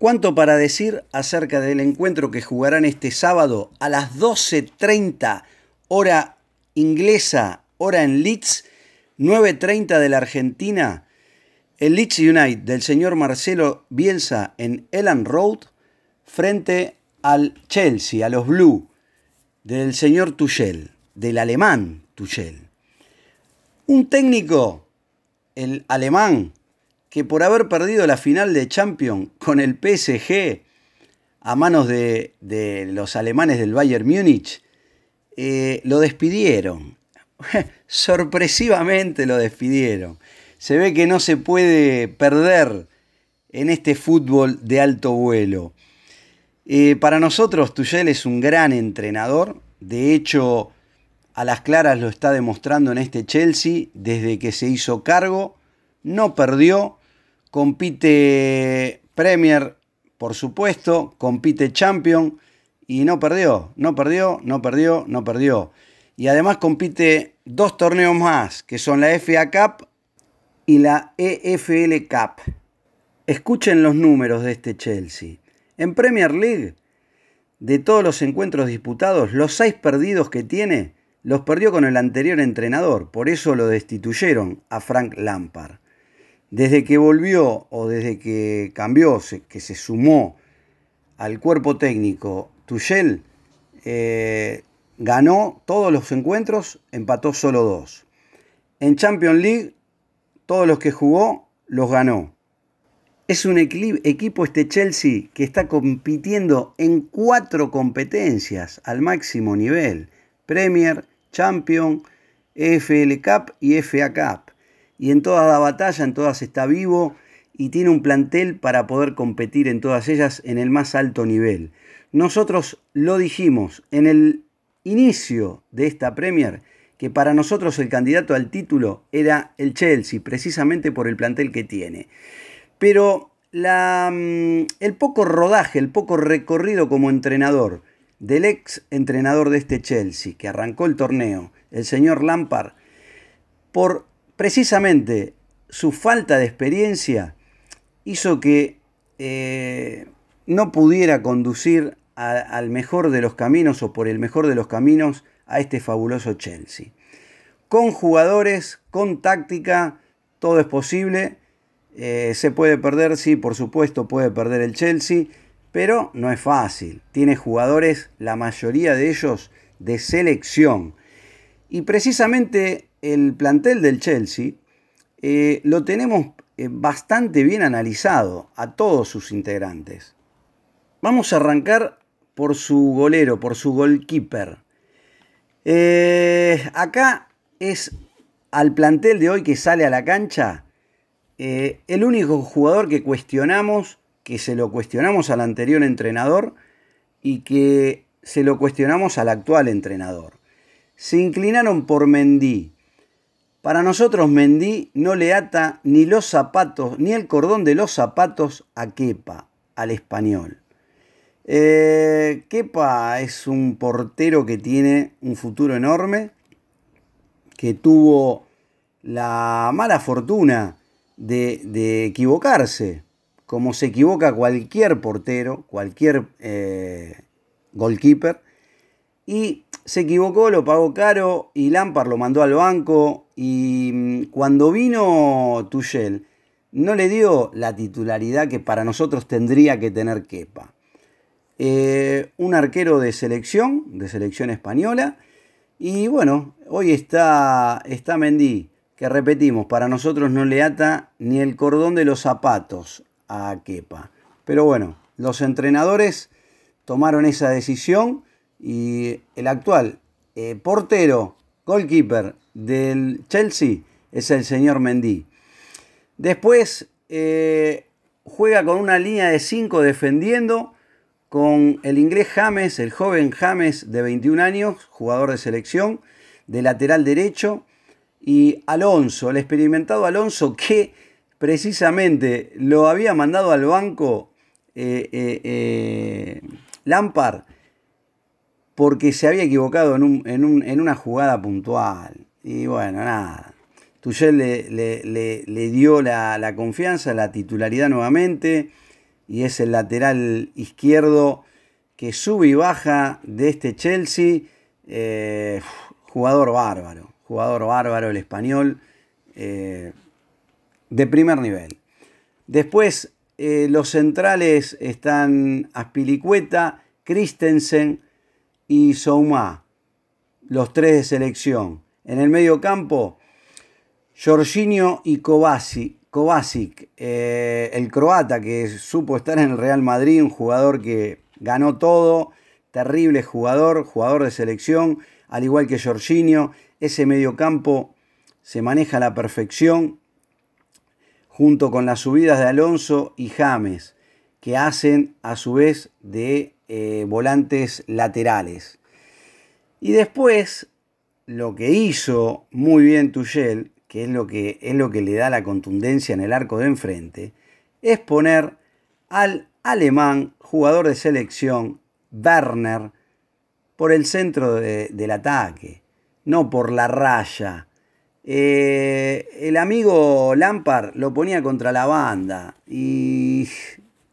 ¿Cuánto para decir acerca del encuentro que jugarán este sábado a las 12.30 hora inglesa, hora en Leeds, 9.30 de la Argentina? El Leeds United del señor Marcelo Bielsa en Elland Road frente al Chelsea, a los Blue, del señor Tuchel, del alemán Tuchel. Un técnico, el alemán, que por haber perdido la final de Champions con el PSG a manos de, los alemanes del Bayern Múnich, eh, lo despidieron. Sorpresivamente lo despidieron. Se ve que no se puede perder en este fútbol de alto vuelo. Eh, para nosotros, Tuchel es un gran entrenador. De hecho, a las claras lo está demostrando en este Chelsea desde que se hizo cargo. No perdió compite Premier, por supuesto, compite Champion y no perdió, no perdió, no perdió, no perdió. Y además compite dos torneos más, que son la FA Cup y la EFL Cup. Escuchen los números de este Chelsea. En Premier League, de todos los encuentros disputados, los seis perdidos que tiene, los perdió con el anterior entrenador, por eso lo destituyeron a Frank Lampard. Desde que volvió o desde que cambió, que se sumó al cuerpo técnico Tuchel, eh, ganó todos los encuentros, empató solo dos. En Champions League, todos los que jugó los ganó. Es un equipo este Chelsea que está compitiendo en cuatro competencias al máximo nivel. Premier, Champions, EFL Cup y FA Cup y en toda la batalla, en todas está vivo y tiene un plantel para poder competir en todas ellas en el más alto nivel. Nosotros lo dijimos en el inicio de esta Premier que para nosotros el candidato al título era el Chelsea, precisamente por el plantel que tiene. Pero mm, el poco rodaje, el poco recorrido como entrenador del ex entrenador de este Chelsea, que arrancó el torneo, el señor Lampard, por precisamente su falta de experiencia hizo que eh, no pudiera conducir al mejor de los caminos o por el mejor de los caminos a este fabuloso Chelsea. Con jugadores, con táctica, todo es posible. Eh, se puede perder, sí, por supuesto puede perder el Chelsea, pero no es fácil. Tiene jugadores, la mayoría de ellos, de selección. Y precisamente el plantel del Chelsea eh, lo tenemos eh, bastante bien analizado a todos sus integrantes. Vamos a arrancar por su golero, por su goalkeeper. Eh, acá es al plantel de hoy que sale a la cancha el único jugador que cuestionamos, que se lo cuestionamos al anterior entrenador y que se lo cuestionamos al actual entrenador. Se inclinaron por Mendy. Para nosotros Mendy no le ata ni los zapatos, ni el cordón de los zapatos a Kepa, al español. Eh, Kepa es un portero que tiene un futuro enorme, que tuvo la mala fortuna de, equivocarse, como se equivoca cualquier portero, cualquier eh, goalkeeper, y se equivocó, lo pagó caro y Lampard lo mandó al banco y mm, cuando vino Tuchel no le dio la titularidad que para nosotros tendría que tener Kepa. Eh, un arquero de selección, de selección española y bueno, hoy está, está Mendy, que repetimos, para nosotros no le ata ni el cordón de los zapatos a Kepa. Pero bueno, los entrenadores tomaron esa decisión y el actual eh, portero, goalkeeper del Chelsea es el señor Mendy. Después eh, juega con una línea de 5 defendiendo con el inglés James, el joven James de 21 años, jugador de selección, de lateral derecho, y Alonso, el experimentado Alonso que precisamente lo había mandado al banco eh, Lampard porque se había equivocado en, una jugada puntual. Y bueno, nada. Tuchel le, le, dio la, confianza, la titularidad nuevamente. y es el lateral izquierdo que sube y baja de este Chelsea. Eh, jugador bárbaro, jugador bárbaro el español, eh, de primer nivel. Después eh, los centrales están Aspilicueta, Christensen y Souma, los tres de selección. En el medio campo, Jorginho y Kovacic, eh, el croata que supo estar en el Real Madrid, un jugador que ganó todo, terrible jugador, jugador de selección, al igual que Jorginho, ese medio campo se maneja a la perfección, junto con las subidas de Alonso y James, que hacen a su vez de eh, volantes laterales. Y después, lo que hizo muy bien Tuchel, que es lo que, es lo que le da la contundencia en el arco de enfrente, es poner al alemán, jugador de selección, Werner, por el centro del ataque, no por la raya, eh, el amigo Lampard lo ponía contra la banda y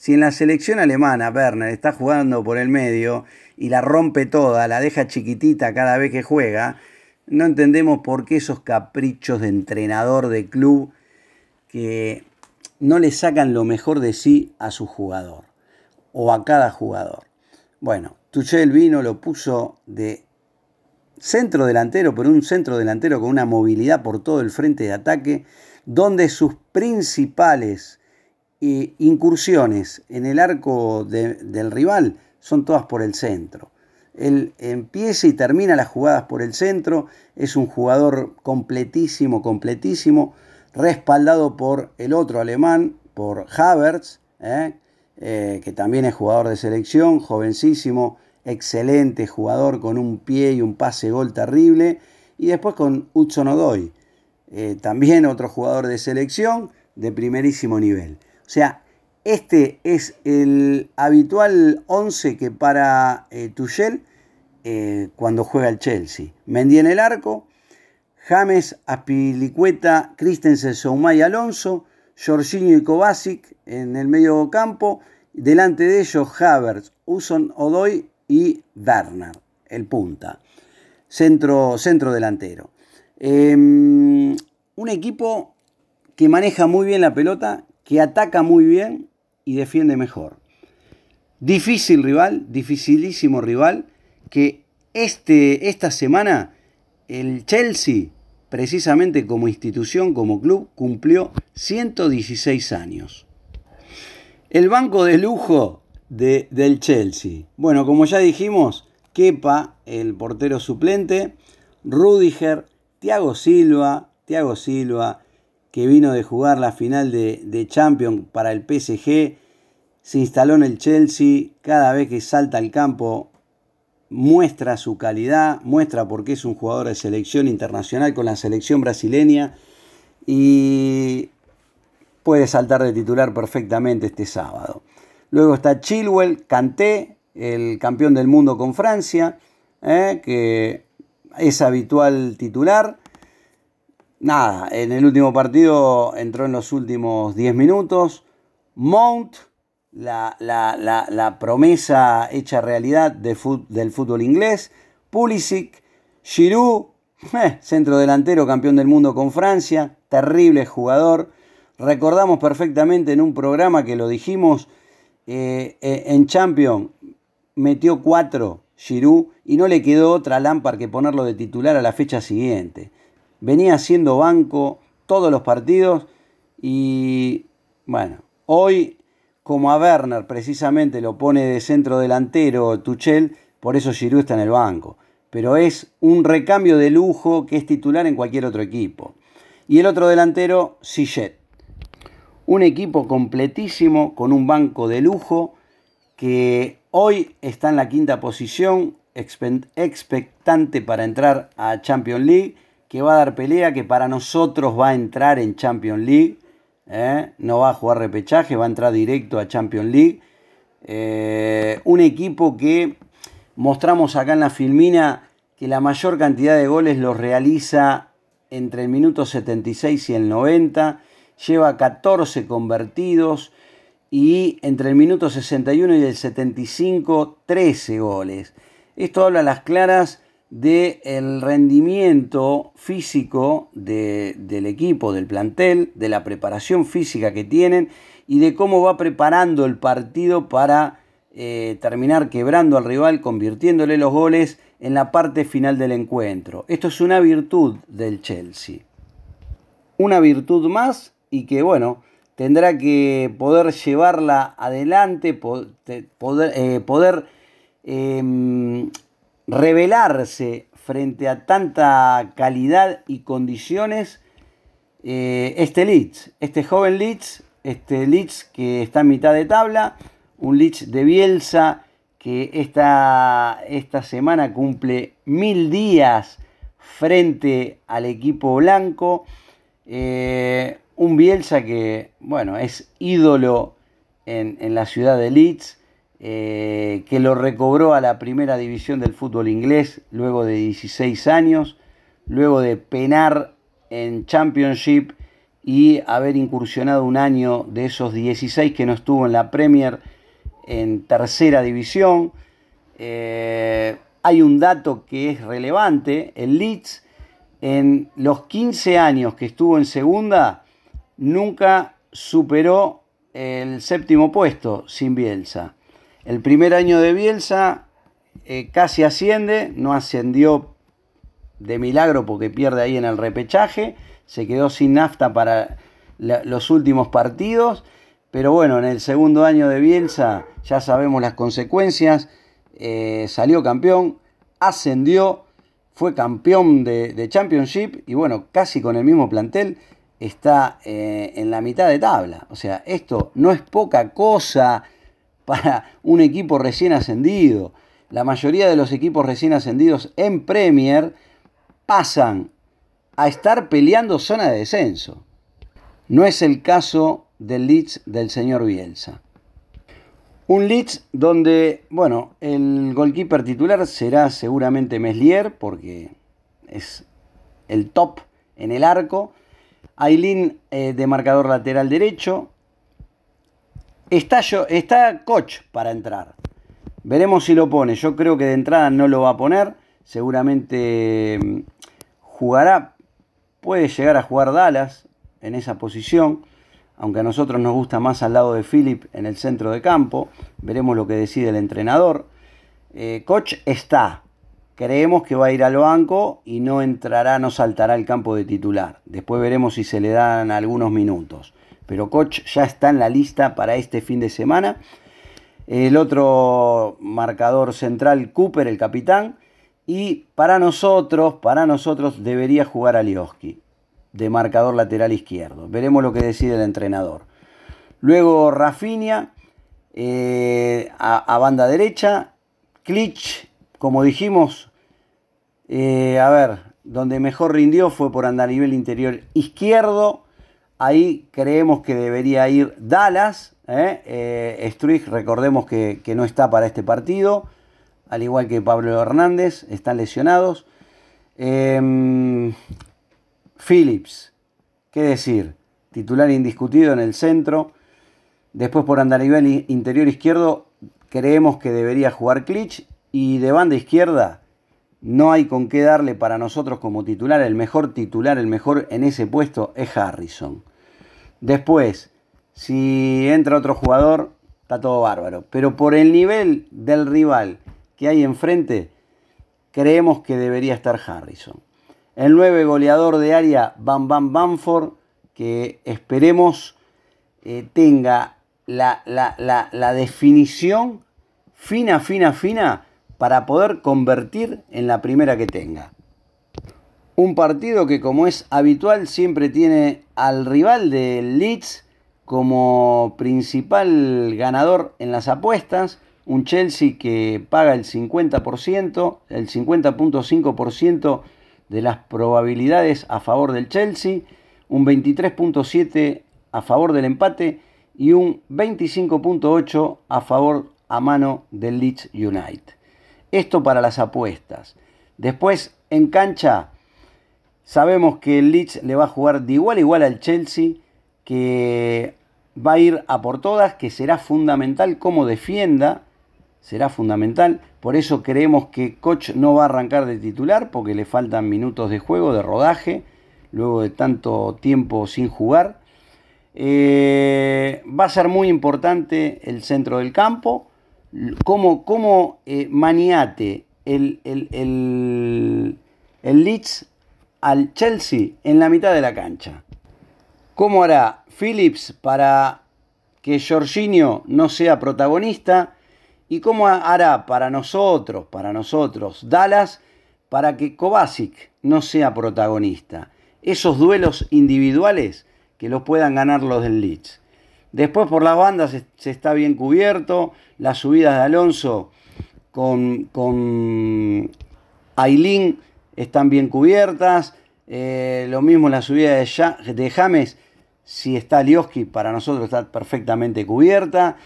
si en la selección alemana Werner está jugando por el medio y la rompe toda, la deja chiquitita cada vez que juega, no entendemos por qué esos caprichos de entrenador de club que no le sacan lo mejor de sí a su jugador o a cada jugador. Bueno, Tuchel vino, lo puso de centro delantero, pero un centro delantero con una movilidad por todo el frente de ataque, donde sus principales incursiones en el arco del rival son todas por el centro. Él empieza y termina las jugadas por el centro, es un jugador completísimo, completísimo, respaldado por el otro alemán, por Havertz, ¿eh? Eh, que también es jugador de selección, jovencísimo, excelente jugador con un pie y un pase gol terrible. Y después con Hudson Odoy, eh, también otro jugador de selección de primerísimo nivel. O sea, este es el habitual 11 que para eh, Tuchel eh, cuando juega el Chelsea. Mendy en el arco, James, Aspilicueta, Christensen, Soumay Alonso, Jorginho y Kovacic en el medio campo. Delante de ellos, Havertz, Hudson Odoy y Werner, el punta. Centro, centro delantero. Em, un equipo que maneja muy bien la pelota, que ataca muy bien y defiende mejor. Difícil rival, dificilísimo rival, que este, esta semana el Chelsea, precisamente como institución, como club, cumplió 116 años. El banco de lujo del Chelsea. Bueno, como ya dijimos, Kepa, el portero suplente, Rudiger, Thiago Silva, Thiago Silva, que vino de jugar la final de, de Champions para el PSG, se instaló en el Chelsea, cada vez que salta al campo muestra su calidad, muestra por qué es un jugador de selección internacional con la selección brasileña y puede saltar de titular perfectamente este sábado. Luego está Chilwell, Kanté, el campeón del mundo con Francia, eh, que es habitual titular. Nada, en el último partido entró en los últimos 10 minutos. Mount, la, promesa hecha realidad del fútbol inglés. Pulisic, Giroud, eh, centro delantero, campeón del mundo con Francia, terrible jugador. Recordamos perfectamente en un programa que lo dijimos, eh, eh, en Champions metió cuatro Giroud y no le quedó otra lámpara que ponerlo de titular a la fecha siguiente. Venía haciendo banco todos los partidos y bueno, hoy como a Werner precisamente lo pone de centro delantero Tuchel, por eso Giroud está en el banco. Pero es un recambio de lujo que es titular en cualquier otro equipo. Y el otro delantero, Sillet. Un equipo completísimo con un banco de lujo que hoy está en la quinta posición, expectante para entrar a Champions League, que va a dar pelea, que para nosotros va a entrar en Champions League. ¿eh? No va a jugar repechaje, va a entrar directo a Champions League. Eh, un equipo que mostramos acá en la filmina que la mayor cantidad de goles los realiza entre el minuto 76 y el 90 lleva 14 convertidos y entre el minuto 61 y el 75 13 goles. Esto habla a las claras del rendimiento físico del equipo, del plantel, de la preparación física que tienen y de cómo va preparando el partido para eh, terminar quebrando al rival, convirtiéndole los goles en la parte final del encuentro. Esto es una virtud del Chelsea. Una virtud más y que, bueno, tendrá que poder llevarla adelante, poder, eh, poder em, revelarse frente a tanta calidad y condiciones eh, este Leeds, este joven Leeds, este Leeds que está en mitad de tabla, un Leeds de Bielsa que esta, esta semana cumple mil días frente al equipo blanco. Eh, un Bielsa que, bueno, es ídolo en, en la ciudad de Leeds, eh, que lo recobró a la primera división del fútbol inglés luego de 16 años, luego de penar en Championship y haber incursionado un año de esos 16 que no estuvo en la Premier en tercera división. Eh, hay un dato que es relevante, el Leeds en los 15 años que estuvo en segunda nunca superó el séptimo puesto sin Bielsa. El primer año de Bielsa eh, casi asciende, no ascendió de milagro porque pierde ahí en el repechaje, se quedó sin nafta para los últimos partidos, pero bueno, en el segundo año de Bielsa ya sabemos las consecuencias, eh, salió campeón, ascendió, fue campeón de, Championship y bueno, casi con el mismo plantel está eh, en la mitad de tabla. O sea, esto no es poca cosa para un equipo recién ascendido. La mayoría de los equipos recién ascendidos en Premier pasan a estar peleando zona de descenso. No es el caso del Leeds del señor Bielsa. Un Leeds donde, bueno, el goalkeeper titular será seguramente Meslier, porque es el top en el arco. Aileen eh, de marcador lateral derecho. Está, yo, está Coach para entrar. Veremos si lo pone. Yo creo que de entrada no lo va a poner. Seguramente mm, jugará. Puede llegar a jugar Dallas en esa posición. Aunque a nosotros nos gusta más al lado de Philip en el centro de campo. Veremos lo que decide el entrenador. Eh, Coach está. Creemos que va a ir al banco y no entrará, no saltará al campo de titular. Después veremos si se le dan algunos minutos pero Coach ya está en la lista para este fin de semana. El otro marcador central, Cooper, el capitán. Y para nosotros, para nosotros debería jugar Alioski, de marcador lateral izquierdo. Veremos lo que decide el entrenador. Luego Rafinha eh, a, banda derecha. Klitsch, como dijimos, eh, a ver, donde mejor rindió fue por andar a nivel interior izquierdo. Ahí creemos que debería ir Dallas. ¿eh? eh recordemos que, no está para este partido. Al igual que Pablo Hernández, están lesionados. Em, Phillips, qué decir, titular indiscutido en el centro. Después por nivel interior izquierdo, creemos que debería jugar Klitsch. Y de banda izquierda, no hay con qué darle para nosotros como titular. El mejor titular, el mejor en ese puesto es Harrison. Después, si entra otro jugador, está todo bárbaro. Pero por el nivel del rival que hay enfrente, creemos que debería estar Harrison. El 9 goleador de área, Bam Bam Bamford, que esperemos eh, tenga la, la definición fina, fina, fina para poder convertir en la primera que tenga. Un partido que como es habitual siempre tiene al rival del Leeds como principal ganador en las apuestas. Un Chelsea que paga el 50%, el 50.5% de las probabilidades a favor del Chelsea, un 23.7% a favor del empate y un 25.8% a favor a mano del Leeds United. Esto para las apuestas. Después en cancha Sabemos que el Leeds le va a jugar de igual a igual al Chelsea, que va a ir a por todas, que será fundamental cómo defienda, será fundamental. Por eso creemos que Koch no va a arrancar de titular, porque le faltan minutos de juego, de rodaje, luego de tanto tiempo sin jugar. Eh, va a ser muy importante el centro del campo, cómo, cómo eh, maniate el, el, el, el Leeds al Chelsea en la mitad de la cancha. ¿Cómo hará Phillips para que Jorginho no sea protagonista? ¿Y cómo hará para nosotros, para nosotros, Dallas, para que Kovacic no sea protagonista? Esos duelos individuales que los puedan ganar los del Leeds. Después por las bandas se, está bien cubierto, las subidas de Alonso con, con Aileen están bien cubiertas, eh, lo mismo la subida de, James si está Lioski, para nosotros está perfectamente cubierta.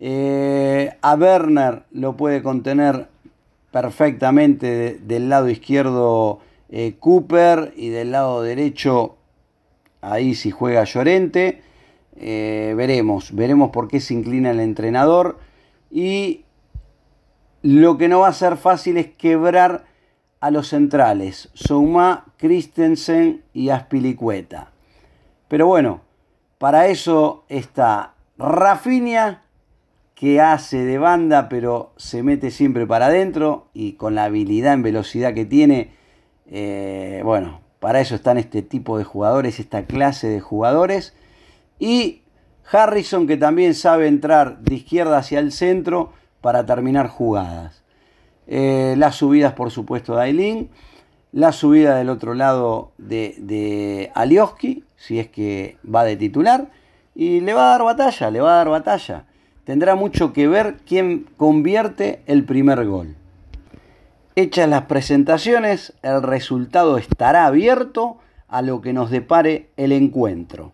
Eh, a Werner lo puede contener perfectamente del lado izquierdo eh, Cooper y del lado derecho ahí si juega Llorente. Veremos, veremos por qué se inclina el entrenador. Y lo que no va a ser fácil es quebrar a los centrales, Souma, Christensen y Aspilicueta. Pero bueno, para eso está Rafinha, que hace de banda, pero se mete siempre para adentro y con la habilidad en velocidad que tiene. Eh, bueno, para eso están este tipo de jugadores, esta clase de jugadores. Y Harrison, que también sabe entrar de izquierda hacia el centro para terminar jugadas. Eh, las subidas, por supuesto, de Aileen. La subida del otro lado de, de Alioski, si es que va de titular. Y le va a dar batalla, le va a dar batalla. Tendrá mucho que ver quién convierte el primer gol. Hechas las presentaciones, el resultado estará abierto a lo que nos depare el encuentro.